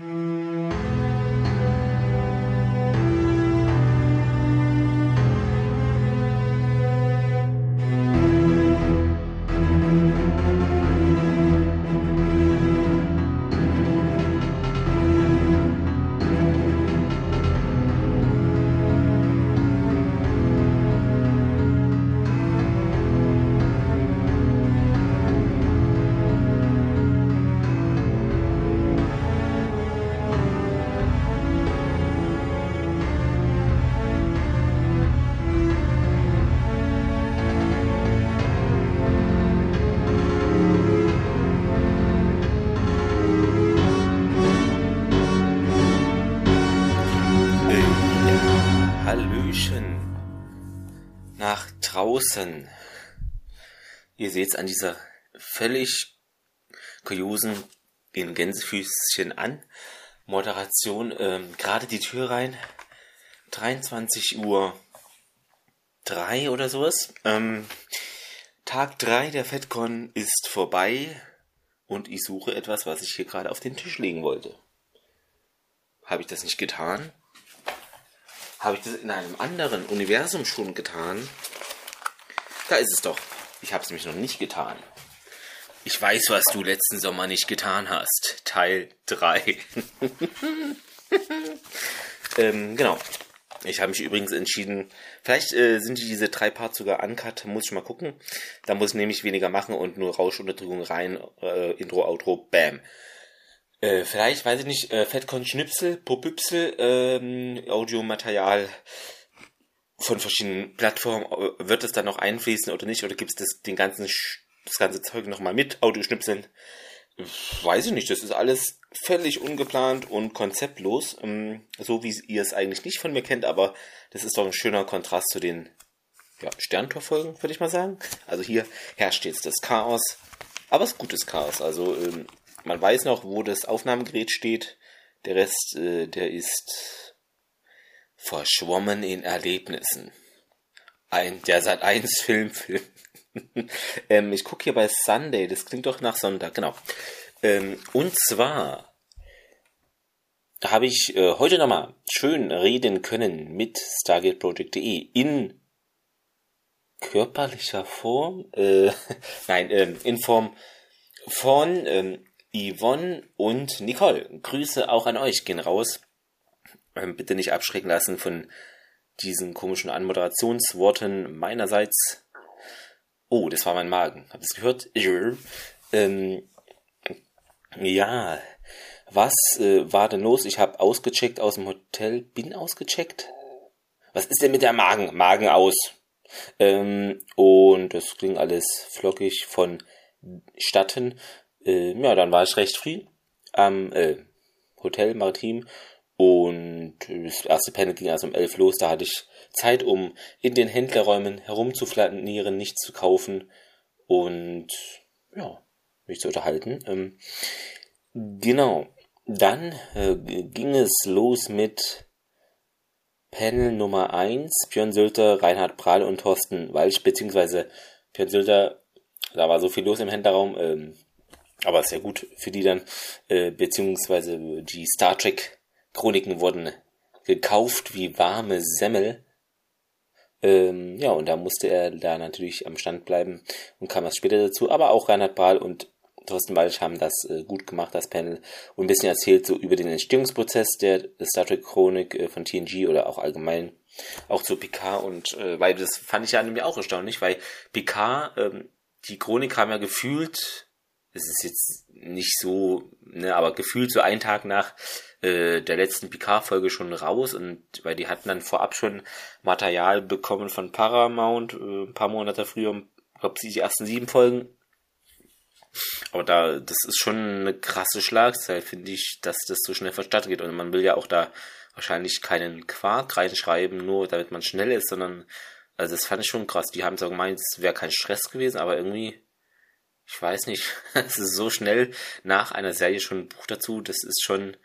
Mm. Draußen. Ihr seht es an dieser völlig kuriosen in Gänsefüßchen an. Moderation, ähm, gerade die Tür rein. 23 Uhr 3 oder sowas. Ähm, Tag 3 der FedCon ist vorbei und ich suche etwas, was ich hier gerade auf den Tisch legen wollte. Habe ich das nicht getan? Habe ich das in einem anderen Universum schon getan? Da ist es doch. Ich habe es nämlich noch nicht getan. Ich weiß, was du letzten Sommer nicht getan hast. Teil 3. ähm, genau. Ich habe mich übrigens entschieden, vielleicht äh, sind diese drei Parts sogar uncut, muss ich mal gucken. Da muss ich nämlich weniger machen und nur Rauschunterdrückung rein, äh, Intro, Outro, Bam. Äh, vielleicht, weiß ich nicht, äh, Fettcon Schnipsel, Popüpsel, ähm, Audiomaterial, von verschiedenen Plattformen, wird es dann noch einfließen oder nicht? Oder gibt es das, den ganzen, das ganze Zeug nochmal mit Audioschnipseln? Weiß ich nicht, das ist alles völlig ungeplant und konzeptlos, ähm, so wie ihr es eigentlich nicht von mir kennt, aber das ist doch ein schöner Kontrast zu den ja, Sterntorfolgen, würde ich mal sagen. Also hier herrscht jetzt das Chaos, aber es ist gutes Chaos. Also ähm, man weiß noch, wo das Aufnahmegerät steht. Der Rest, äh, der ist Verschwommen in Erlebnissen. Ein, der Sat 1 Filmfilm. ähm, ich gucke hier bei Sunday, das klingt doch nach Sonntag, genau. Ähm, und zwar habe ich äh, heute nochmal schön reden können mit StargateProject.de in körperlicher Form, äh, nein, äh, in Form von ähm, Yvonne und Nicole. Grüße auch an euch gehen raus. Ähm, bitte nicht abschrecken lassen von diesen komischen Anmoderationsworten meinerseits. Oh, das war mein Magen. Habt ihr es gehört? Ähm, ja, was äh, war denn los? Ich habe ausgecheckt aus dem Hotel. Bin ausgecheckt? Was ist denn mit der Magen? Magen aus. Ähm, und das ging alles flockig vonstatten. Äh, ja, dann war ich recht früh am äh, Hotel Maritim und das erste Panel ging also um elf los. Da hatte ich Zeit, um in den Händlerräumen herumzuflanieren, nichts zu kaufen und ja, mich zu unterhalten. Ähm, genau. Dann äh, ging es los mit Panel Nummer 1, Björn Sülter, Reinhard Prahl und Thorsten Walsch, beziehungsweise Björn Sülter, da war so viel los im Händlerraum, ähm, aber sehr gut für die dann, äh, beziehungsweise die Star Trek Chroniken wurden gekauft wie warme Semmel. Ähm, ja, und da musste er da natürlich am Stand bleiben und kam erst später dazu. Aber auch Reinhard Prahl und Thorsten Walsch haben das äh, gut gemacht, das Panel, und ein bisschen erzählt so über den Entstehungsprozess der Star Trek Chronik äh, von TNG oder auch allgemein auch zu Picard und äh, weil das fand ich ja nämlich auch erstaunlich, weil Picard, ähm, die Chronik kam ja gefühlt, es ist jetzt nicht so, ne, aber gefühlt so einen Tag nach äh, der letzten Picard-Folge schon raus und weil die hatten dann vorab schon Material bekommen von Paramount, äh, ein paar Monate früher, ich glaube die ersten sieben Folgen. Aber da, das ist schon eine krasse Schlagzeit, finde ich, dass das so schnell verstattet geht. Und man will ja auch da wahrscheinlich keinen Quark reinschreiben, nur damit man schnell ist, sondern, also das fand ich schon krass. Die haben zwar gemeint, es wäre kein Stress gewesen, aber irgendwie, ich weiß nicht, so schnell nach einer Serie schon ein Buch dazu, das ist schon,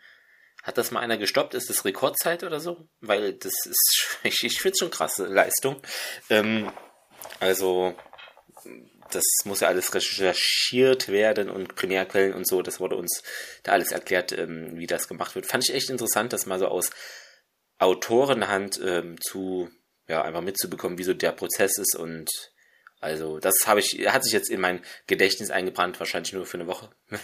hat das mal einer gestoppt? Ist das Rekordzeit oder so? Weil das ist, ich, ich finde es schon krasse Leistung. Ähm, also, das muss ja alles recherchiert werden und Primärquellen und so, das wurde uns da alles erklärt, ähm, wie das gemacht wird. Fand ich echt interessant, das mal so aus Autorenhand ähm, zu, ja, einfach mitzubekommen, wie so der Prozess ist und also das habe ich, hat sich jetzt in mein Gedächtnis eingebrannt, wahrscheinlich nur für eine Woche.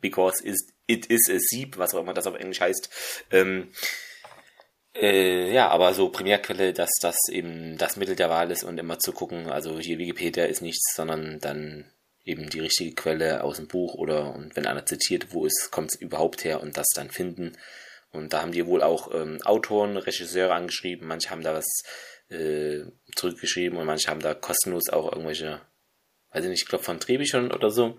Because it is a sieb, was auch immer das auf Englisch heißt. Ähm, äh, ja, aber so Primärquelle, dass das eben das Mittel der Wahl ist und immer zu gucken, also hier Wikipedia ist nichts, sondern dann eben die richtige Quelle aus dem Buch oder und wenn einer zitiert, wo es kommt es überhaupt her und das dann finden. Und da haben die wohl auch ähm, Autoren, Regisseure angeschrieben, manche haben da was äh, zurückgeschrieben und manche haben da kostenlos auch irgendwelche, weiß ich nicht, ich glaube von Drehbüchern oder so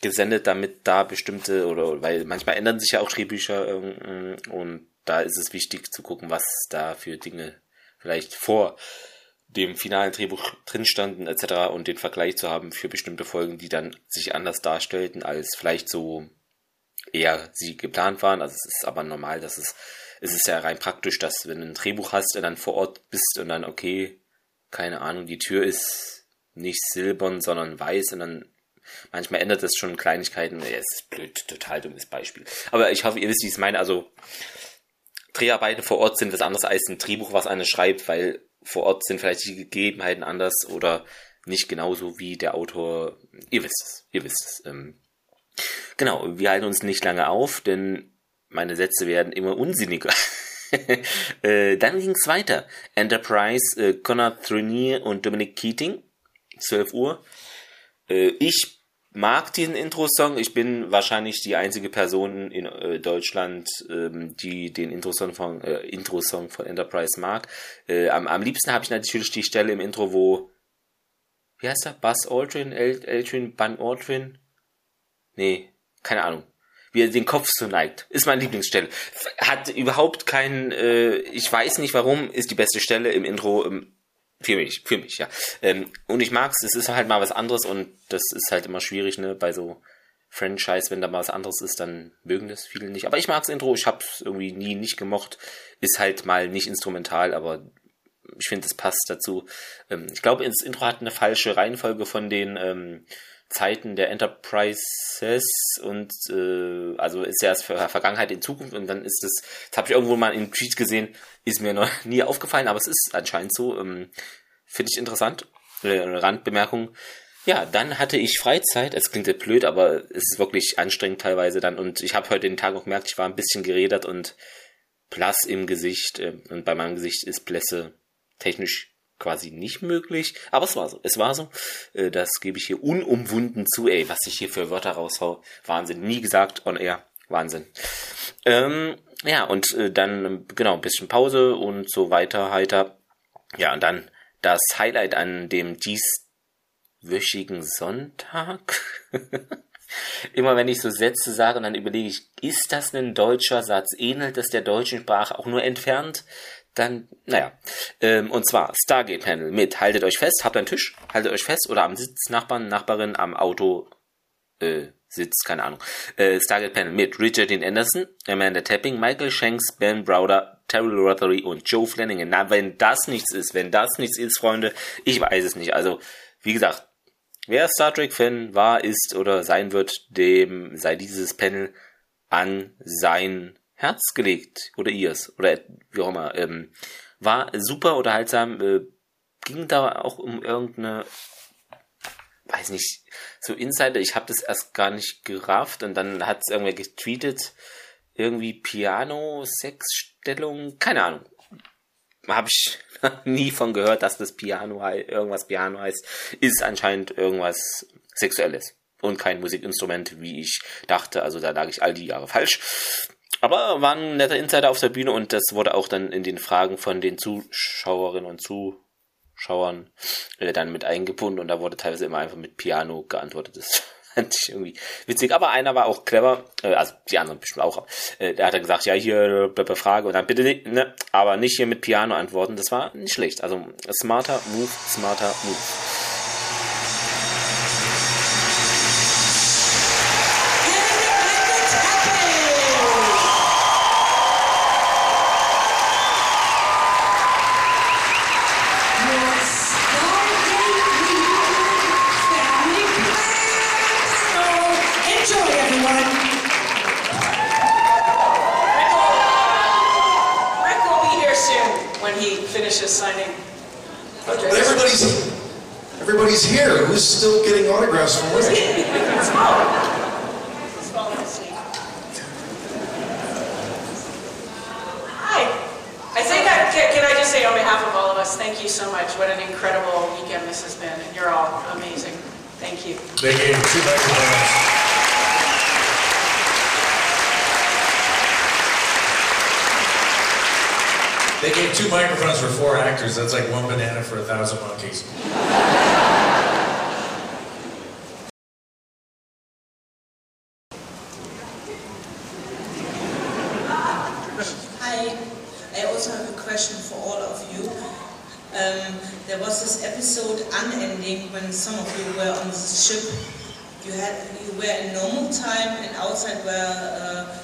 gesendet, damit da bestimmte oder weil manchmal ändern sich ja auch Drehbücher ähm, und da ist es wichtig zu gucken, was da für Dinge vielleicht vor dem finalen Drehbuch drin standen etc. und den Vergleich zu haben für bestimmte Folgen, die dann sich anders darstellten, als vielleicht so eher sie geplant waren. Also es ist aber normal, dass es, es ist ja rein praktisch, dass wenn du ein Drehbuch hast und dann vor Ort bist und dann, okay, keine Ahnung, die Tür ist nicht silbern, sondern weiß und dann manchmal ändert das schon Kleinigkeiten. Ja, ist blöd, total dummes Beispiel. Aber ich hoffe, ihr wisst, wie ich es meine. Also Dreharbeiten vor Ort sind was anderes als ein Drehbuch, was einer schreibt, weil vor Ort sind vielleicht die Gegebenheiten anders oder nicht genauso wie der Autor. Ihr wisst es, ihr wisst es. Ähm, genau, wir halten uns nicht lange auf, denn meine Sätze werden immer unsinniger. äh, dann ging es weiter. Enterprise, äh, Conrad Trenier und Dominic Keating, 12 Uhr. Äh, ich mag diesen Intro-Song. Ich bin wahrscheinlich die einzige Person in äh, Deutschland, ähm, die den Intro-Song von, äh, Intro von Enterprise mag. Äh, am, am liebsten habe ich natürlich die Stelle im Intro, wo wie heißt er? Buzz Aldrin? El Aldrin? Bun Aldrin? Nee, keine Ahnung. Wie er den Kopf so neigt. Ist meine Lieblingsstelle. Hat überhaupt keinen, äh, ich weiß nicht warum, ist die beste Stelle im Intro. Ähm, für mich, für mich, ja. Ähm, und ich mag's, es ist halt mal was anderes und das ist halt immer schwierig, ne, bei so Franchise, wenn da mal was anderes ist, dann mögen das viele nicht. Aber ich mag's Intro, ich hab's irgendwie nie nicht gemocht. Ist halt mal nicht instrumental, aber ich finde, es passt dazu. Ähm, ich glaube, das Intro hat eine falsche Reihenfolge von den ähm, Zeiten der Enterprises und äh, also ist ja erst Vergangenheit in Zukunft und dann ist es, das habe ich irgendwo mal in Tweet gesehen, ist mir noch nie aufgefallen, aber es ist anscheinend so. Ähm, Finde ich interessant. Äh, Randbemerkung. Ja, dann hatte ich Freizeit. Es klingt jetzt blöd, aber es ist wirklich anstrengend teilweise dann. Und ich habe heute den Tag auch gemerkt, ich war ein bisschen geredert und blass im Gesicht. Äh, und bei meinem Gesicht ist Blässe technisch quasi nicht möglich. Aber es war so. Es war so. Äh, das gebe ich hier unumwunden zu. Ey, was ich hier für Wörter raushau. Wahnsinn. Nie gesagt on air. Wahnsinn. Ähm, ja, und äh, dann, genau, ein bisschen Pause und so weiter, heiter. Ja, und dann das Highlight an dem dieswöchigen Sonntag. Immer wenn ich so Sätze sage, dann überlege ich, ist das ein deutscher Satz? Ähnelt es der deutschen Sprache auch nur entfernt? Dann, naja. Ähm, und zwar Stargate Panel mit Haltet euch fest, habt einen Tisch, haltet euch fest oder am Sitznachbarn, Nachbarin, am Auto, äh, Sitz, keine Ahnung. Äh, Stargate Panel mit Richard Dean Anderson, Amanda Tapping, Michael Shanks, Ben Browder, Terry Rothery und Joe Flanagan. Na, wenn das nichts ist, wenn das nichts ist, Freunde, ich weiß es nicht. Also, wie gesagt, wer Star Trek-Fan war, ist oder sein wird, dem sei dieses Panel an sein Herz gelegt. Oder ihrs. Oder wie auch immer. Ähm, war super unterhaltsam, äh, ging da auch um irgendeine, weiß nicht, so Insider, ich habe das erst gar nicht gerafft. Und dann hat es irgendwer getweetet, irgendwie Piano, Sexstellung, keine Ahnung. Habe ich nie von gehört, dass das Piano irgendwas Piano heißt. Ist anscheinend irgendwas Sexuelles und kein Musikinstrument, wie ich dachte. Also da lag ich all die Jahre falsch. Aber war ein netter Insider auf der Bühne und das wurde auch dann in den Fragen von den Zuschauerinnen und Zuschauern äh, dann mit eingebunden und da wurde teilweise immer einfach mit Piano geantwortet. Das fand ich irgendwie witzig. Aber einer war auch clever, äh, also die anderen bestimmt auch. Äh, der hat dann gesagt, ja, hier äh, Frage und dann bitte nicht, ne, aber nicht hier mit Piano antworten. Das war nicht schlecht. Also smarter Move, smarter Move. They gave two microphones. They gave two microphones for four actors. That's like one banana for a thousand monkeys. Hi, I also have a question for all of you. Um, there was this episode unending when some of you were on the ship. You had you were in normal time and outside were uh,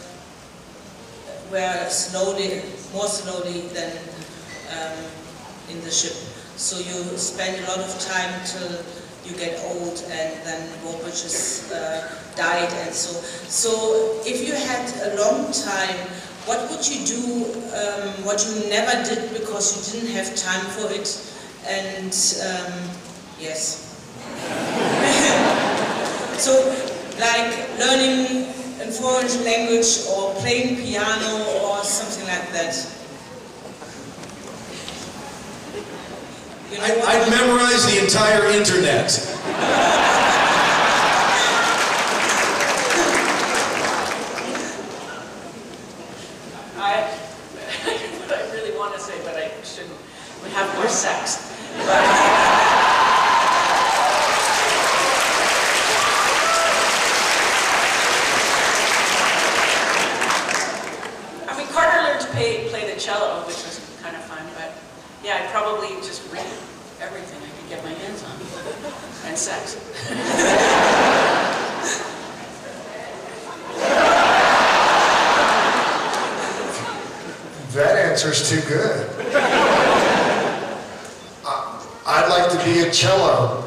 were slowly more slowly than um, in the ship. So you spend a lot of time till you get old and then Worbridges uh, died and so. So if you had a long time, what would you do, um, what you never did because you didn't have time for it? And um, yes. so like learning a foreign language or playing piano or something like that. You know I, I'd memorize the entire internet. I, what I really want to say, but I shouldn't, would have more sex. I mean, Carter learned to play, play the cello, which was kind of fun, but yeah, I'd probably just read everything I could get my hands on. And sex. That answer's too good. I- I'd like to be a cello.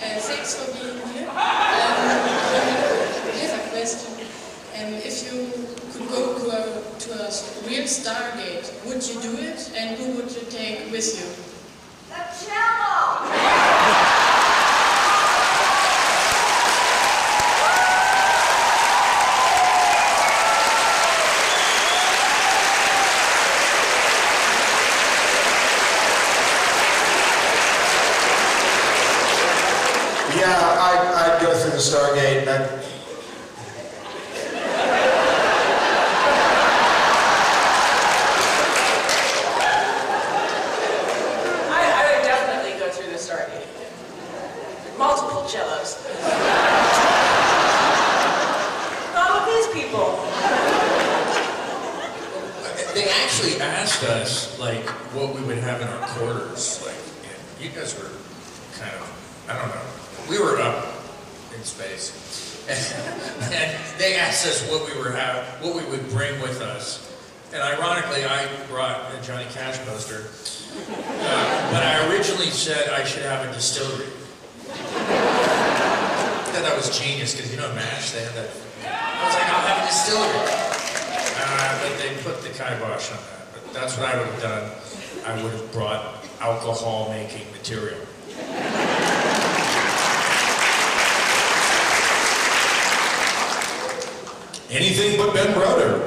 Uh, thanks for being here. Um, here's a question. Um, if you could go to a, to a real Stargate, would you do it? And who would you take with you? Yeah, I'd, I'd go through the Stargate and I'd, I, I would definitely go through the Stargate. Multiple cellos. All of these people. They actually asked us like what we would have in our quarters. Like, and you guys were kind of, I don't know. We were up in space, and, and they us what we were have, what we would bring with us. And ironically, I brought a Johnny Cash poster, uh, but I originally said I should have a distillery. I thought that was genius because you know Mash, they had that. I was like, I'll have a distillery. Uh, but they put the kibosh on that. But that's what I would have done. I would have brought alcohol making material. Anything but Ben Brother.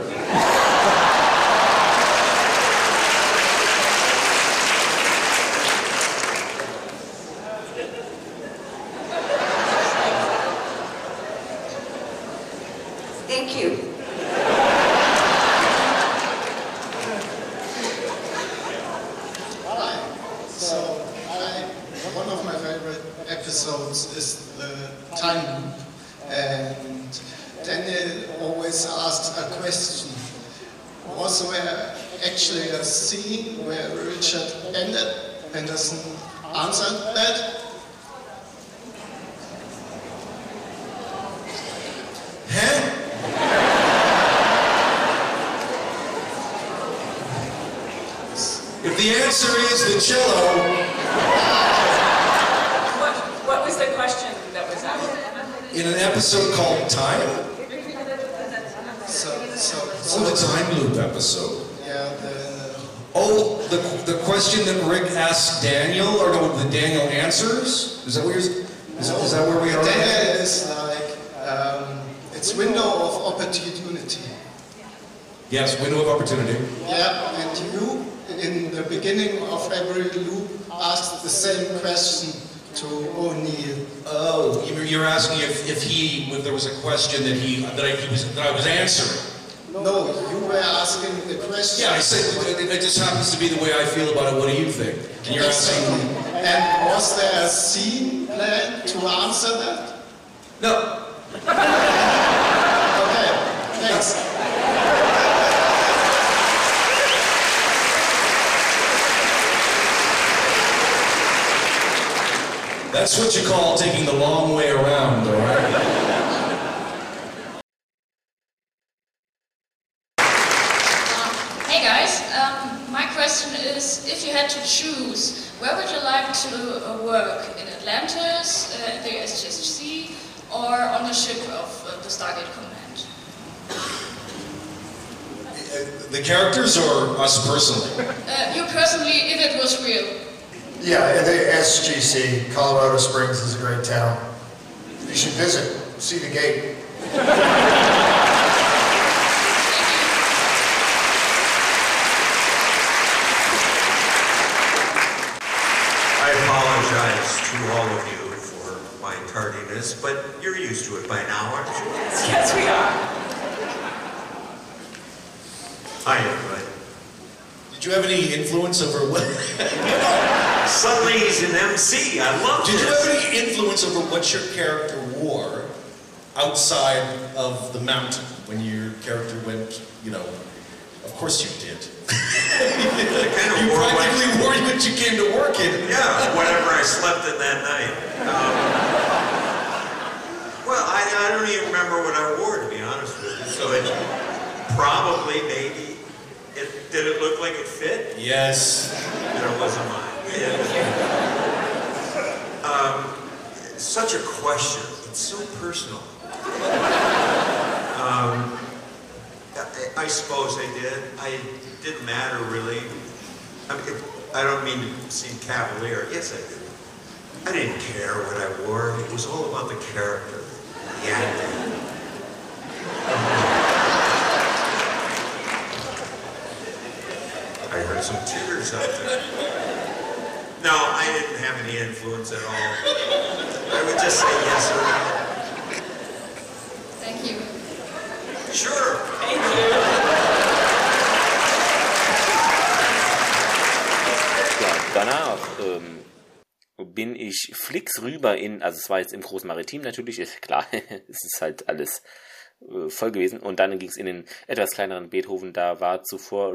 Thank you. always asked a question. Was there actually a scene where Richard Anderson answered that? If the answer is the cello, What, what was the question that was asked? in an episode called Time, So, so, oh, the time loop episode. yeah, the, Oh, the, the question that Rick asked Daniel, or no, the Daniel answers? Is that what you're, is, is that where we are? Daniel is like, um, it's window of opportunity. Yes, window of opportunity. Yeah, and you, in the beginning of every loop, asked the same question to O'Neill. Oh, you- you're asking if, if he, if there was a question that he, that I, he was, that I was answering. No, you were asking the question. Yeah, I said, it, it just happens to be the way I feel about it. What do you think? And you're asking. And was there a scene planned to answer that? no, Okay, thanks. That's what you call taking the long way around, all right? Hey guys, um, my question is, if you had to choose, where would you like to uh, work? In Atlantis, uh, at the SGSC, or on the ship of uh, the Stargate Command? The characters or us personally? Uh, you personally, if it was real. Yeah, the SGC, Colorado Springs is a great town. You should visit, see the gate. I apologize to all of you for my tardiness, but you're used to it by now, aren't you? Yes, we are. Hi, everybody. Did you have any influence over what? Suddenly he's an MC. I love Did you have any influence over what your character wore outside of the mountain when your character went, you know? Of course you did. Kind of You practically wore what you came to work in. Yeah, whatever I slept in that night. Um, well, I, I don't even remember what I wore, to be honest with you. So it probably, maybe, did it look like it fit? Yes. Then it wasn't mine. um, such a question. It's so personal. Um, I, I suppose I did. I it didn't matter really. I mean, it, I don't mean to seem cavalier. Yes, I did. I didn't care what I wore. It was all about the character, the acting. Heard some tears out there. No, I didn't have any influence at all. I would just say yes or no. Thank you. Sure. Thank you. Danach ähm, bin ich flicks rüber in, also es war jetzt im Großen Maritim natürlich, ist klar, es ist halt alles äh, voll gewesen. Und dann ging es in den etwas kleineren Beethoven, da war zuvor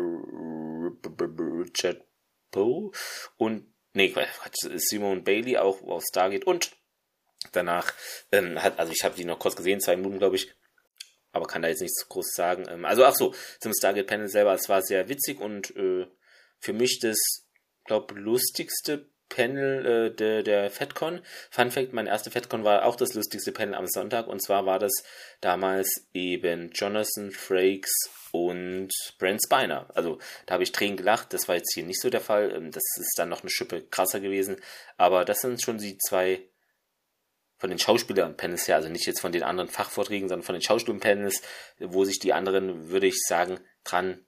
Richard Poe und, nee, Simone Bailey auch auf Stargate und danach ähm, hat, also ich habe die noch kurz gesehen, zwei Minuten glaube ich, aber kann da jetzt nichts groß sagen. Ähm, also ach so, zum Stargate Panel selber, es war sehr witzig und äh, für mich das, glaube lustigste Panel äh, der, der FedCon. Fun Fact, mein erster FedCon war auch das lustigste Panel am Sonntag und zwar war das damals eben Jonathan Frakes und Brent Spiner. Also da habe ich Tränen gelacht, das war jetzt hier nicht so der Fall. Ähm, das ist dann noch eine Schippe krasser gewesen, aber das sind schon die zwei von den Schauspieler-Panels her, also nicht jetzt von den anderen Fachvorträgen, sondern von den Schauspiel-Panels, wo sich die anderen, würde ich sagen, dran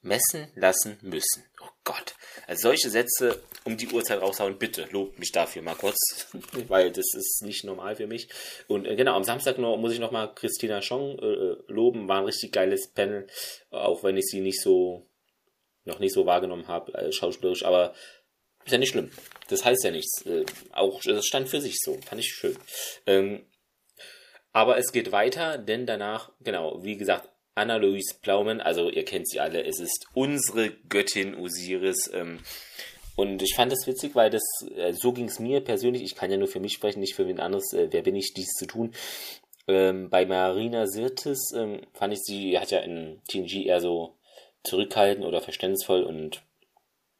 messen lassen müssen. Gott. Also solche Sätze um die Uhrzeit raushauen, bitte, lobt mich dafür mal kurz, weil das ist nicht normal für mich. Und äh, genau, am Samstag noch, muss ich nochmal Christina Schong äh, loben, war ein richtig geiles Panel, auch wenn ich sie nicht so, noch nicht so wahrgenommen habe, äh, schauspielerisch, aber ist ja nicht schlimm. Das heißt ja nichts. Äh, auch das stand für sich so. Fand ich schön. Ähm, Aber es geht weiter, denn danach, genau, wie gesagt, Anna-Louise Plaumen, also ihr kennt sie alle, es ist unsere Göttin Osiris. Ähm, und ich fand das witzig, weil das, äh, so ging es mir persönlich, ich kann ja nur für mich sprechen, nicht für wen anderes, äh, wer bin ich, dies zu tun. Ähm, bei Marina Sirtis ähm, fand ich, sie hat ja in TNG eher so zurückhaltend oder verständnisvoll und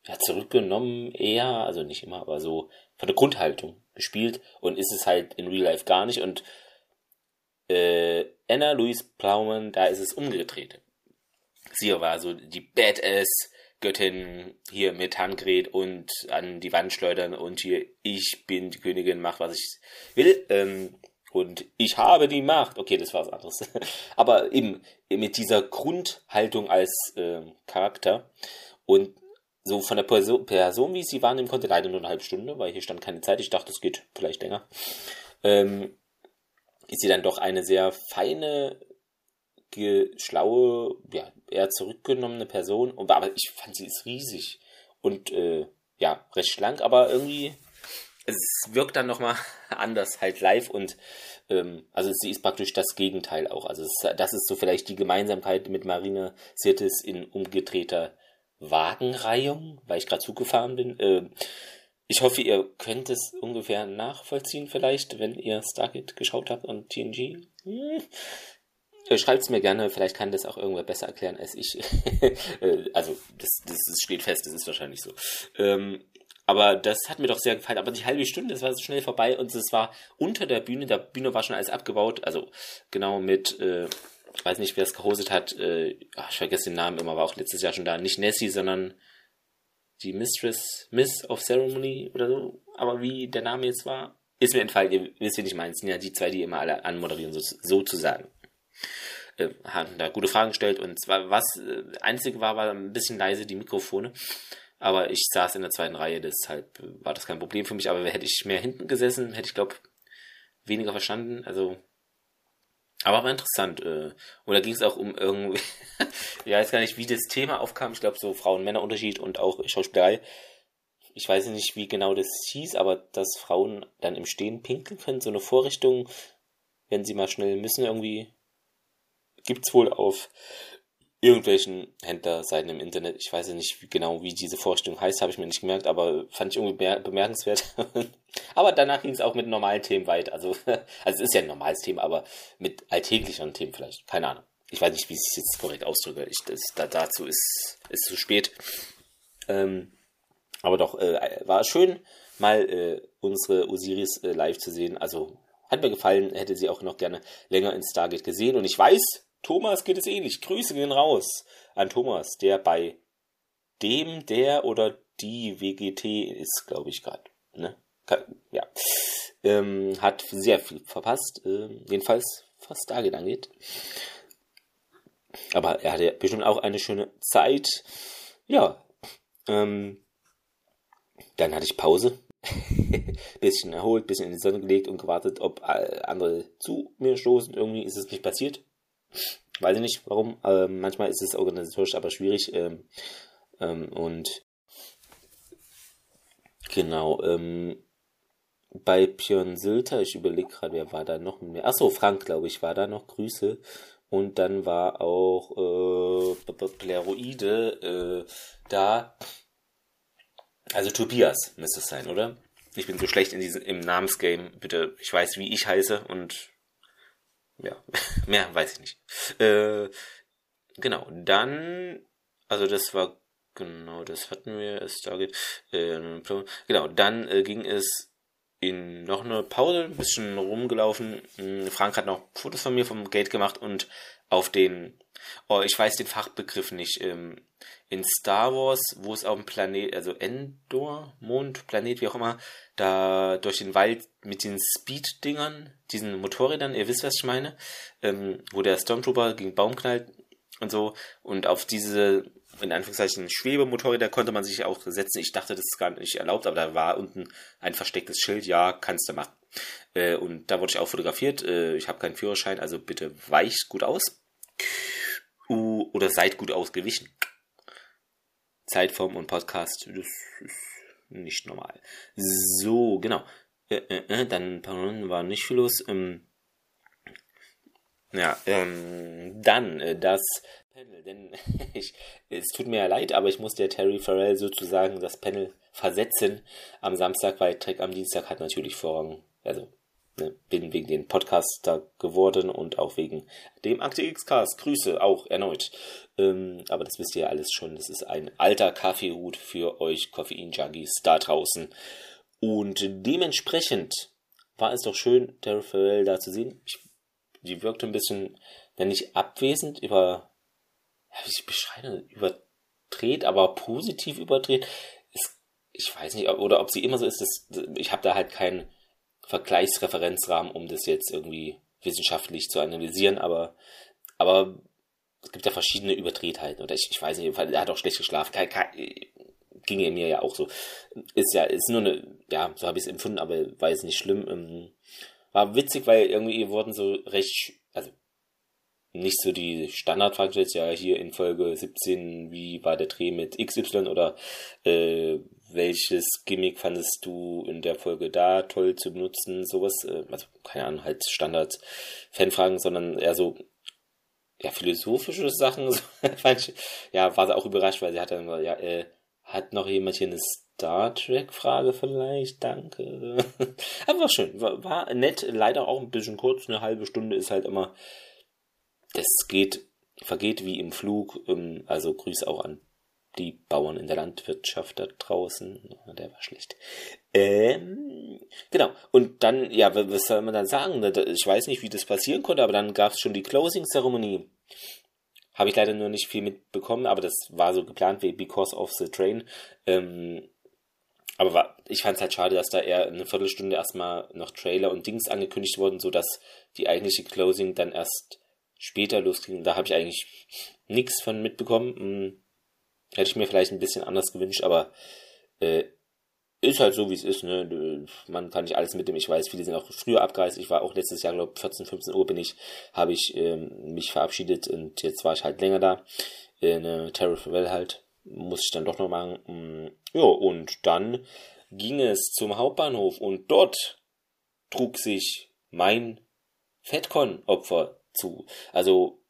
ja, zurückgenommen eher, also nicht immer, aber so von der Grundhaltung gespielt und ist es halt in Real Life gar nicht und äh, Anna Louise Plowman, da ist es umgedreht. Sie war so die Badass Göttin hier mit Handgret und an die Wand schleudern und hier ich bin die Königin, mach was ich will. Ähm, und ich habe die Macht. Okay, das war was anderes. Aber eben mit dieser Grundhaltung als äh, Charakter und so von der Person, Person, wie sie wahrnehmen konnte, leider nur eine halbe Stunde, weil hier stand keine Zeit. Ich dachte, es geht vielleicht länger. Ähm, ist sie dann doch eine sehr feine, schlaue, ja, eher zurückgenommene Person. Aber ich fand sie ist riesig und äh, ja, recht schlank, aber irgendwie es wirkt dann nochmal anders halt live und ähm, also sie ist praktisch das Gegenteil auch. Also es, das ist so vielleicht die Gemeinsamkeit mit Marina Sirtis in umgedrehter Wagenreihung, weil ich gerade zugefahren bin. Äh, ich hoffe, ihr könnt es ungefähr nachvollziehen, vielleicht, wenn ihr Stargate geschaut habt und TNG. Hm. Äh, Schreibt es mir gerne, vielleicht kann das auch irgendwer besser erklären als ich. Äh, also, das, das, steht fest, das ist wahrscheinlich so. Ähm, aber das hat mir doch sehr gefallen. Aber die halbe Stunde, das war so schnell vorbei und es war unter der Bühne. Der Bühne war schon alles abgebaut. Also genau mit, äh, weiß nicht, wer es gehostet hat. Äh, ach, ich vergesse den Namen immer, war auch letztes Jahr schon da. Nicht Nessie, sondern die Mistress, Miss of Ceremony oder so. Aber wie der Name jetzt war, ist mir entfallen. Ihr wisst, wen ich meine. Sind ja die zwei, die immer alle anmoderieren, so, sozusagen. Äh, haben da gute Fragen gestellt und zwar was äh, einzige war, war ein bisschen leise die Mikrofone. Aber ich saß in der zweiten Reihe, deshalb war das kein Problem für mich. Aber hätte ich mehr hinten gesessen, hätte ich, glaube weniger verstanden. Also, aber war interessant. Äh, und da ging es auch um irgendwie, ja, weiß gar nicht, wie das Thema aufkam. Ich glaube, so Frauen-Männer-Unterschied und auch Schauspielerei. Ich weiß nicht, wie genau das hieß, aber dass Frauen dann im Stehen pinkeln können, so eine Vorrichtung, wenn sie mal schnell müssen, irgendwie gibt's wohl auf irgendwelchen Händlerseiten im Internet. Ich weiß ja nicht genau, wie diese Vorstellung heißt, habe ich mir nicht gemerkt, aber fand ich irgendwie bemerkenswert. aber danach ging es auch mit normalen Themen weit. Also, also es ist ja ein normales Thema, aber mit alltäglicheren Themen vielleicht. Keine Ahnung. Ich weiß nicht, wie ich es jetzt korrekt ausdrücke. Ich, das, da, dazu ist es zu spät. Ähm, aber doch, äh, war schön, mal äh, unsere Osiris äh, live zu sehen. Also hat mir gefallen, hätte sie auch noch gerne länger in Stargate gesehen. Und ich weiß, Thomas geht es ähnlich. Grüße gehen raus an Thomas, der bei dem, der oder die WGT ist, glaube ich gerade. Ne? Ja. Ähm, hat sehr viel verpasst. Äh, jedenfalls, was Stargate angeht. Aber er hatte bestimmt auch eine schöne Zeit. Ja. Ähm, dann hatte ich Pause. bisschen erholt, bisschen in die Sonne gelegt und gewartet, ob andere zu mir stoßen. Irgendwie ist es nicht passiert. Weiß ich nicht warum. Ähm, manchmal ist es organisatorisch aber schwierig. Ähm, ähm, und genau, ähm, bei Björn Sylter, ich überlege gerade, wer war da noch mehr? Achso, Frank, glaube ich, war da noch. Grüße. Und dann war auch äh, Pleroide äh, da. Also Tobias müsste es sein, oder? Ich bin so schlecht in diesem, im Namensgame. Bitte, ich weiß, wie ich heiße und ja, mehr weiß ich nicht. Äh, genau, dann, also das war, genau, das hatten wir, es da geht, äh, genau, dann äh, ging es in noch eine Pause, ein bisschen rumgelaufen. Hm, Frank hat noch Fotos von mir vom Gate gemacht und auf den, oh, ich weiß den Fachbegriff nicht, ähm, in Star Wars, wo es auf dem Planet, also Endor, Mond, Planet, wie auch immer, da durch den Wald mit den Speed-Dingern, diesen Motorrädern, ihr wisst, was ich meine, ähm, wo der Stormtrooper gegen Baum knallt und so, und auf diese, in Anführungszeichen, Schwebemotorräder konnte man sich auch setzen. Ich dachte, das ist gar nicht erlaubt, aber da war unten ein verstecktes Schild, ja, kannst du machen. Äh, und da wurde ich auch fotografiert. Äh, ich habe keinen Führerschein, also bitte weicht gut aus. oder seid gut ausgewichen. Zeitform und Podcast, das ist nicht normal. So, genau. Äh, äh, äh dann war nicht viel los. Ähm, Ja, ähm, dann äh, das Panel, denn ich, es tut mir ja leid, aber ich muss der Terry Farrell sozusagen das Panel versetzen am Samstag, weil Trek am Dienstag hat natürlich Vorrang, also bin wegen den Podcaster geworden und auch wegen dem Akte X-Cast. Grüße auch erneut. Ähm, aber das wisst ihr ja alles schon. Das ist ein alter Kaffeehut für euch Koffein-Junkies da draußen. Und dementsprechend war es doch schön, Terry Farrell da zu sehen. Ich, die wirkte ein bisschen, wenn nicht abwesend, über, ja, wie ich beschreibe, überdreht, aber positiv überdreht. Es, ich weiß nicht, oder ob sie immer so ist, dass, ich habe da halt keinen Vergleichsreferenzrahmen, um das jetzt irgendwie wissenschaftlich zu analysieren, aber, aber es gibt ja verschiedene Überdrehtheiten, oder ich, ich weiß nicht, er hat auch schlecht geschlafen, kein, kein, ginge mir ja auch so. Ist ja, ist nur eine, ja, so habe ich es empfunden, aber war jetzt nicht schlimm. Ähm, war witzig, weil irgendwie wurden so recht, also nicht so die Standardfragen jetzt ja hier in Folge 17, wie war der Dreh mit XY oder äh, welches Gimmick fandest du in der Folge da toll zu benutzen, sowas, äh, also keine Ahnung, halt Standard-Fanfragen, sondern eher so ja, philosophische Sachen, ja, war sie auch überrascht, weil sie hat dann mal, ja, äh, hat noch jemand hier eine Star Trek-Frage vielleicht? Danke. Aber war schön. War, war, nett. Leider auch ein bisschen kurz. Eine halbe Stunde ist halt immer. Das geht, vergeht wie im Flug. Ähm, also Grüße auch an die Bauern in der Landwirtschaft da draußen. Der war schlecht. Ähm, genau. Und dann, ja, was soll man dann sagen? Ich weiß nicht, wie das passieren konnte, aber dann gab es schon die Closing-Zeremonie. Habe ich leider nur nicht viel mitbekommen, aber das war so geplant wie Because of the Train. Ähm, aber war, ich fand es halt schade, dass da eher eine Viertelstunde erstmal noch Trailer und Dings angekündigt wurden, sodass die eigentliche Closing dann erst später losging. Da habe ich eigentlich nichts von mitbekommen. Hm, hätte ich mir vielleicht ein bisschen anders gewünscht, aber äh, ist halt so, wie es ist, ne? Man kann nicht alles mitnehmen. Ich weiß, viele sind auch früher abgereist. Ich war auch letztes Jahr, glaube 14, 15 Uhr bin ich, habe ich ähm, mich verabschiedet und jetzt war ich halt länger da. In äh, Terror Well halt. Muss ich dann doch noch machen. Mm, ja, und dann ging es zum Hauptbahnhof und dort trug sich mein Fatcon-Opfer zu. Also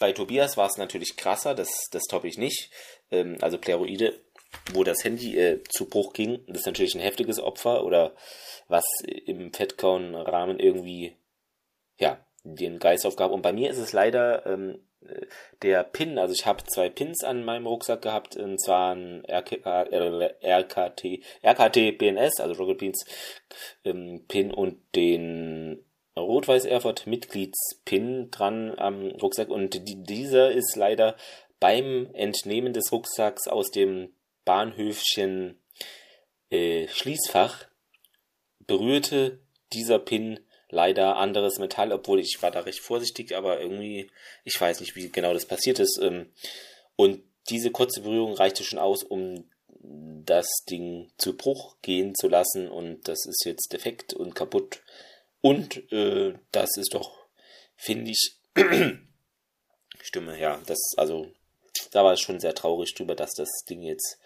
bei Tobias war es natürlich krasser, das, das toppe ich nicht. Ähm, also Pleroide wo das Handy äh, zu Bruch ging. Das ist natürlich ein heftiges Opfer oder was im Fettkauen-Rahmen irgendwie, ja, den Geist aufgab. Und bei mir ist es leider ähm, der Pin, also ich habe zwei Pins an meinem Rucksack gehabt, und zwar ein RK, äh, RKT, RKT BNS, also Rocket Beans ähm, Pin und den Rot-Weiß Erfurt Mitgliedspin dran am Rucksack und die, dieser ist leider beim Entnehmen des Rucksacks aus dem Bahnhöfchen äh, Schließfach berührte dieser Pin leider anderes Metall, obwohl ich war da recht vorsichtig, aber irgendwie, ich weiß nicht, wie genau das passiert ist. Ähm, und diese kurze Berührung reichte schon aus, um das Ding zu Bruch gehen zu lassen und das ist jetzt defekt und kaputt. Und äh, das ist doch, finde ich, Stimme, ja, das, also da war es schon sehr traurig drüber, dass das Ding jetzt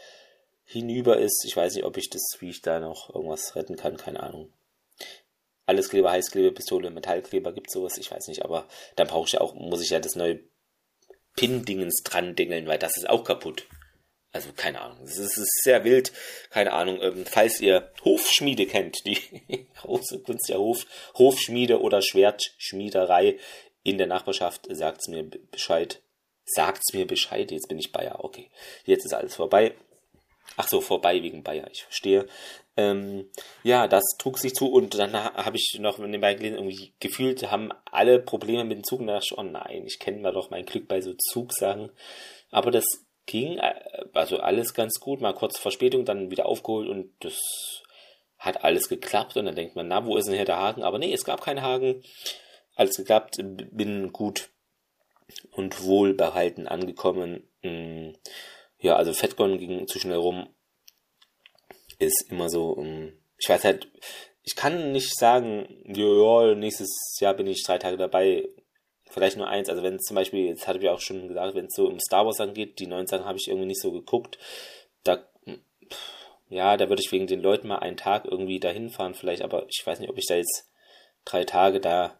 hinüber ist. Ich weiß nicht, ob ich das, wie ich da noch irgendwas retten kann, keine Ahnung. Alles Kleber, Heißklebepistole, Metallkleber gibt sowas, ich weiß nicht, aber dann brauche ich ja auch, muss ich ja das neue Pin-Dingens dran dingeln, weil das ist auch kaputt. Also keine Ahnung, es ist, ist, sehr wild, keine Ahnung. Ähm, falls ihr Hofschmiede kennt, die große Kunst der Hof, Hofschmiede oder Schwertschmiederei in der Nachbarschaft, sagt's mir Bescheid sagt's mir Bescheid, jetzt bin ich Bayer, okay. Jetzt ist alles vorbei. Ach so, vorbei wegen Bayer, ich verstehe. Ähm, ja, das trug sich zu und dann habe ich noch in den beiden gelesen, irgendwie gefühlt, haben alle Probleme mit dem Zug und da dachte ich, oh nein, ich kenne mal doch mein Glück bei so Zugsachen. Aber das ging, äh, also alles ganz gut, mal kurz Verspätung, dann wieder aufgeholt und das hat alles geklappt und dann denkt man, na, wo ist denn hier der Haken? Aber nee, es gab keinen Haken. Alles geklappt, bin gut und wohlbehalten angekommen. Mm, ja, also Fatcon ging zu schnell rum. Ist immer so, mm, ich weiß halt, ich kann nicht sagen, ja, nächstes Jahr bin ich drei Tage dabei. Vielleicht nur eins. Also wenn es zum Beispiel, jetzt hatte ich auch schon gesagt, wenn es so um Star Wars angeht, die neuen Sachen habe ich irgendwie nicht so geguckt. Da, ja, da würde ich wegen den Leuten mal einen Tag irgendwie dahin fahren vielleicht, aber ich weiß nicht, ob ich da jetzt drei Tage da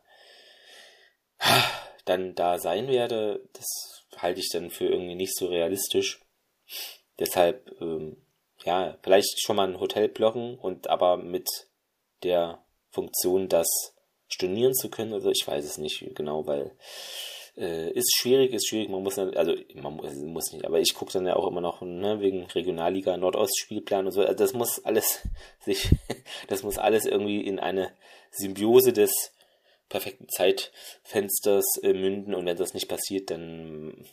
dann da sein werde, das halte ich dann für irgendwie nicht so realistisch. Deshalb, ähm, ja, vielleicht schon mal ein Hotel blocken und aber mit der Funktion, das stornieren zu können. Also ich weiß es nicht genau, weil äh, ist schwierig, ist schwierig. Man muss also man muss nicht, aber ich gucke dann ja auch immer noch ne, wegen Regionalliga Nordost Spielplan und so. Also das muss alles sich, das muss alles irgendwie in eine Symbiose des perfekten Zeitfensters äh, münden und wenn das nicht passiert, dann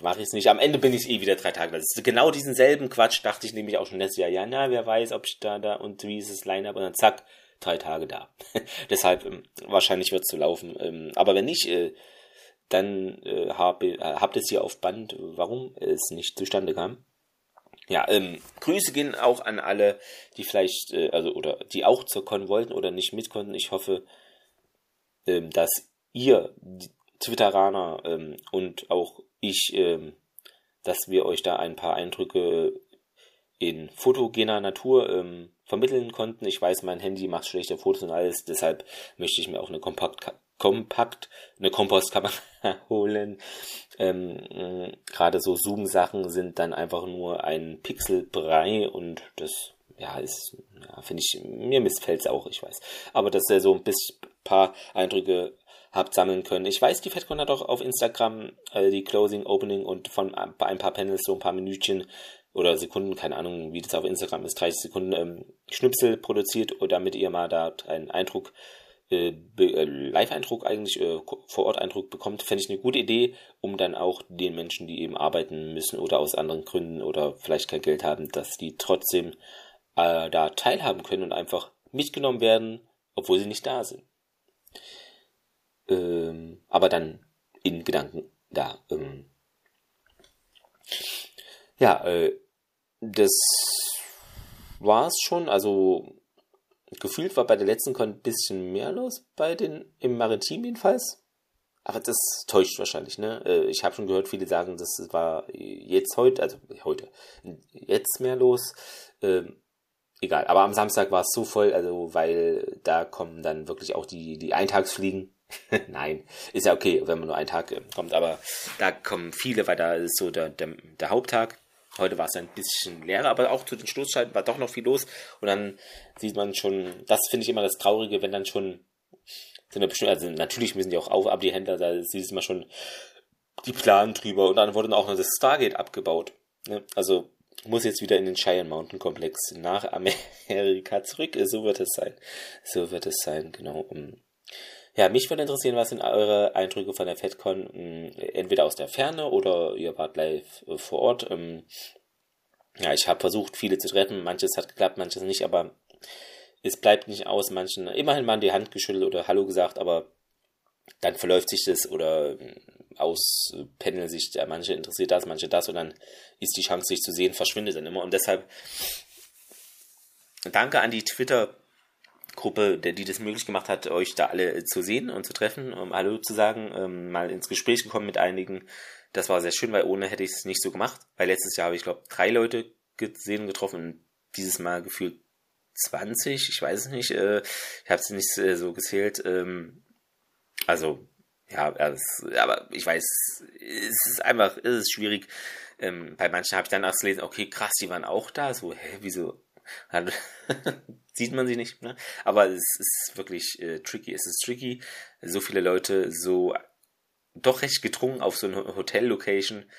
mache ich es nicht. Am Ende bin ich eh wieder drei Tage. Das ist genau diesen selben Quatsch, dachte ich nämlich auch schon letztes Jahr. Ja, na, wer weiß, ob ich da, da und wie ist das Line-Up und dann zack, drei Tage da. Deshalb, ähm, wahrscheinlich wird es so laufen. Ähm, aber wenn nicht, äh, dann äh, hab, äh, habt es hier auf Band, warum es nicht zustande kam. Ja, ähm, Grüße gehen auch an alle, die vielleicht, äh, also oder die auch zur Con wollten oder nicht mit konnten. Ich hoffe, ähm, dass ihr Twitteraner ähm, und auch ich, ähm, dass wir euch da ein paar Eindrücke in fotogener Natur ähm, vermitteln konnten. Ich weiß, mein Handy macht schlechte Fotos und alles, deshalb möchte ich mir auch eine kompakt, kompakt eine Kompostkamera holen. Ähm, Gerade so Zoom-Sachen sind dann einfach nur ein Pixelbrei und das ja, ist, ja, finde ich, mir missfällt es auch, ich weiß. Aber dass er so ein bisschen paar Eindrücke habt sammeln können. Ich weiß, die FedCon hat auch auf Instagram äh, die Closing, Opening und von ein paar Panels so ein paar Minütchen oder Sekunden, keine Ahnung, wie das auf Instagram ist, 30 Sekunden ähm, Schnipsel produziert, damit ihr mal da einen Eindruck, äh, äh, Live-Eindruck eigentlich, äh, vor Ort Eindruck bekommt, fände ich eine gute Idee, um dann auch den Menschen, die eben arbeiten müssen oder aus anderen Gründen oder vielleicht kein Geld haben, dass die trotzdem äh, da teilhaben können und einfach mitgenommen werden, obwohl sie nicht da sind. Ähm, aber dann in Gedanken da. Ähm. Ja, äh, das war's schon. Also gefühlt war bei der letzten Con ein bisschen mehr los bei den im Maritim jedenfalls. Aber das täuscht wahrscheinlich, ne? Äh, ich habe schon gehört, viele sagen, das war jetzt heute, also heute, jetzt mehr los. Ähm, egal. Aber am Samstag war es so voll, also weil da kommen dann wirklich auch die, die Eintagsfliegen. Nein, ist ja okay, wenn man nur einen Tag äh, kommt, aber da kommen viele, weil da ist so der, der, der Haupttag. Heute war es ein bisschen leerer, aber auch zu den Stoßzeiten war doch noch viel los. Und dann sieht man schon, das finde ich immer das Traurige, wenn dann schon sind wir bestimmt, also natürlich müssen die auch auf, aber die Händler, da sieht man schon die Planen drüber und dann wurde auch noch das Stargate abgebaut. Ne? Also muss jetzt wieder in den Cheyenne Mountain Komplex nach Amerika zurück. So wird es sein. So wird es sein, genau. Ja, mich würde interessieren, was sind eure Eindrücke von der FedCon? Hm, entweder aus der Ferne oder ihr wart live äh, vor Ort. Ähm, ja, ich habe versucht, viele zu treffen. Manches hat geklappt, manches nicht, aber es bleibt nicht aus. Manchen immerhin mal die Hand geschüttelt oder Hallo gesagt, aber dann verläuft sich das oder hm, aus Panel-Sicht, ja, manche interessiert das, manche das und dann ist die Chance, sich zu sehen, verschwindet dann immer. Und deshalb danke an die Twitter-Gruppe, die das möglich gemacht hat, euch da alle zu sehen und zu treffen, um Hallo zu sagen, ähm, mal ins Gespräch gekommen mit einigen. Das war sehr schön, weil ohne hätte ich es nicht so gemacht. Weil letztes Jahr habe ich, glaube drei Leute gesehen, getroffen und dieses Mal gefühlt 20, ich weiß es nicht, äh, ich habe es nicht äh, so gezählt. Ähm, also ja, aber ich weiß, es ist einfach, es ist schwierig. Ähm, bei manchen habe ich dann auch gelesen, okay, krass, die waren auch da. So, hä, wieso? Sieht man sie nicht, ne? Aber es ist wirklich äh, tricky. Es ist tricky. So viele Leute so doch recht gedrungen auf so eine Hotel-Location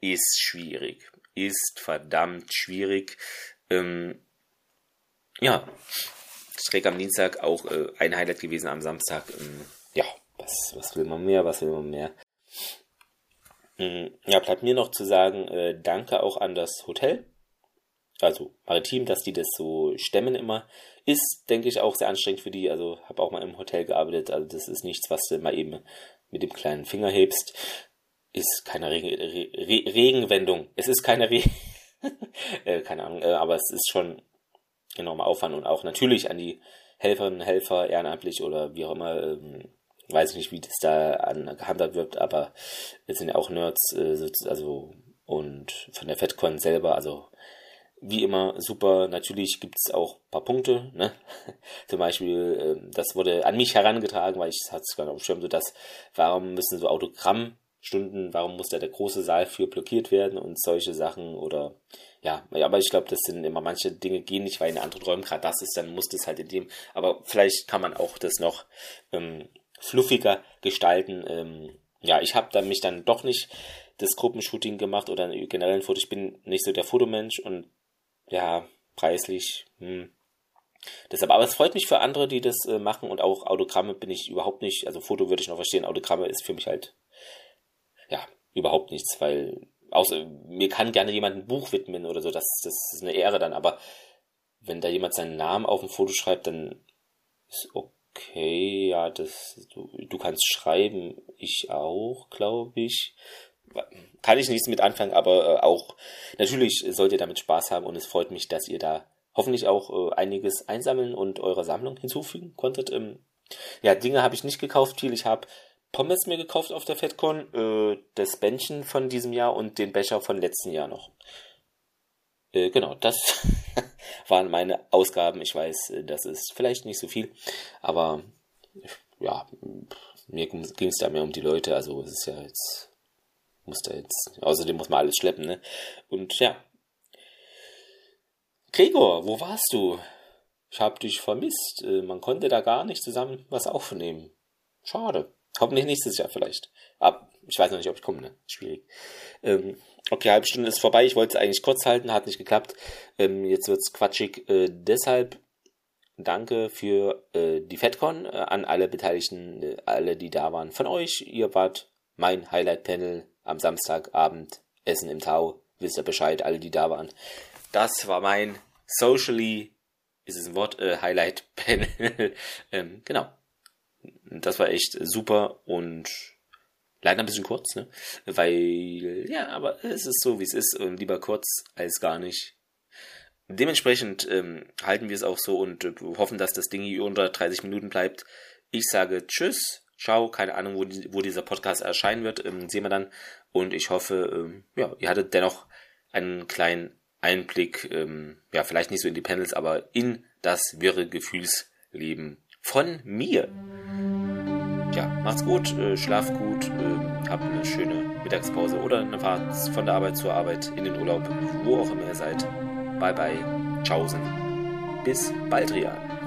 ist schwierig. Ist verdammt schwierig. Ähm, ja, schräg am Dienstag auch äh, ein Highlight gewesen am Samstag. Ähm, was, was will man mehr, was will man mehr? Hm, ja, bleibt mir noch zu sagen, äh, danke auch an das Hotel, also Maritim, dass die das so stemmen immer. Ist, denke ich, auch sehr anstrengend für die. Also habe auch mal im Hotel gearbeitet. Also das ist nichts, was du mal eben mit dem kleinen Finger hebst. Ist keine Regen, Re Re Regenwendung. Es ist keine Re äh, keine Ahnung, äh, aber es ist schon enormer Aufwand und auch natürlich an die Helferinnen, Helfer, ehrenamtlich oder wie auch immer, ähm, weiß ich nicht, wie das da an, gehandhabt wird, aber es sind ja auch Nerds, äh, also und von der FedCon selber, also wie immer super. Natürlich gibt es auch ein paar Punkte. Ne? Zum Beispiel, äh, das wurde an mich herangetragen, weil ich hatte es nicht auf dem Schirm, so dass, warum müssen so Autogrammstunden, warum muss da der große Saal für blockiert werden und solche Sachen oder ja, aber ich glaube, das sind immer manche Dinge gehen nicht, weil in anderen Räumen gerade das ist, dann muss das halt in dem, aber vielleicht kann man auch das noch ähm, fluffiger gestalten. Ähm, ja, ich habe dann mich dann doch nicht das Gruppenshooting gemacht oder generell ein Foto. Ich bin nicht so der Fotomensch und ja, preislich, hm. Deshalb, aber es freut mich für andere, die das äh, machen und auch Autogramme bin ich überhaupt nicht, also Foto würde ich noch verstehen, Autogramme ist für mich halt, ja, überhaupt nichts, weil, außer, mir kann gerne jemand ein Buch widmen oder so, das, das ist eine Ehre dann, aber wenn da jemand seinen Namen auf ein Foto schreibt, dann ist okay, ja, das, du, du kannst schreiben, ich auch, glaube ich kann ich nichts mit anfangen, aber äh, auch natürlich sollt ihr damit Spaß haben und es freut mich, dass ihr da hoffentlich auch äh, einiges einsammeln und eurer Sammlung hinzufügen konntet. Ähm, ja, Dinge habe ich nicht gekauft, viel. Ich habe Pommes mir gekauft auf der FedCon, äh, das Bändchen von diesem Jahr und den Becher von letzten Jahr noch. Äh, genau, das waren meine Ausgaben. Ich weiß, äh, das ist vielleicht nicht so viel, aber ja, mir ging es da mehr um die Leute. Also es ist ja jetzt muss da jetzt, außerdem muss man alles schleppen, ne? Und ja. Gregor, wo warst du? Ich hab dich vermisst. Äh, man konnte da gar nicht zusammen was aufnehmen. Schade. Hoffentlich nächstes Jahr vielleicht. Aber ich weiß noch nicht, ob ich komme, ne? Schwierig. Ähm, okay, halbe Stunde ist vorbei. Ich wollte es eigentlich kurz halten, hat nicht geklappt. Ähm, jetzt wird's quatschig. Äh, deshalb danke für äh, die FedCon äh, an alle Beteiligten, äh, alle, die da waren. Von euch, ihr wart mein Highlight-Panel am Samstagabend Essen im Tau. Wisst ihr Bescheid, alle, die da waren. Das war mein Socially, ist es ein Wort, äh, Highlight-Panel. ähm, genau. Das war echt super und leider ein bisschen kurz, ne? Weil, ja, aber es ist so, wie es ist. Und lieber kurz als gar nicht. Dementsprechend ähm, halten wir es auch so und äh, hoffen, dass das Ding hier unter 30 Minuten bleibt. Ich sage Tschüss, ciao, keine Ahnung, wo, die, wo dieser Podcast erscheinen wird, ähm, sehen wir dann. Und ich hoffe, ähm, ja, ihr hattet dennoch einen kleinen Einblick, ähm, ja, vielleicht nicht so in die Panels, aber in das wirre Gefühlsleben von mir. Ja, macht's gut, äh, schlaft gut, äh, habt eine schöne Mittagspause oder eine Fahrt von der Arbeit zur Arbeit in den Urlaub, wo auch immer ihr seid. Bye bye, tschaußen. Bis bald, Rian.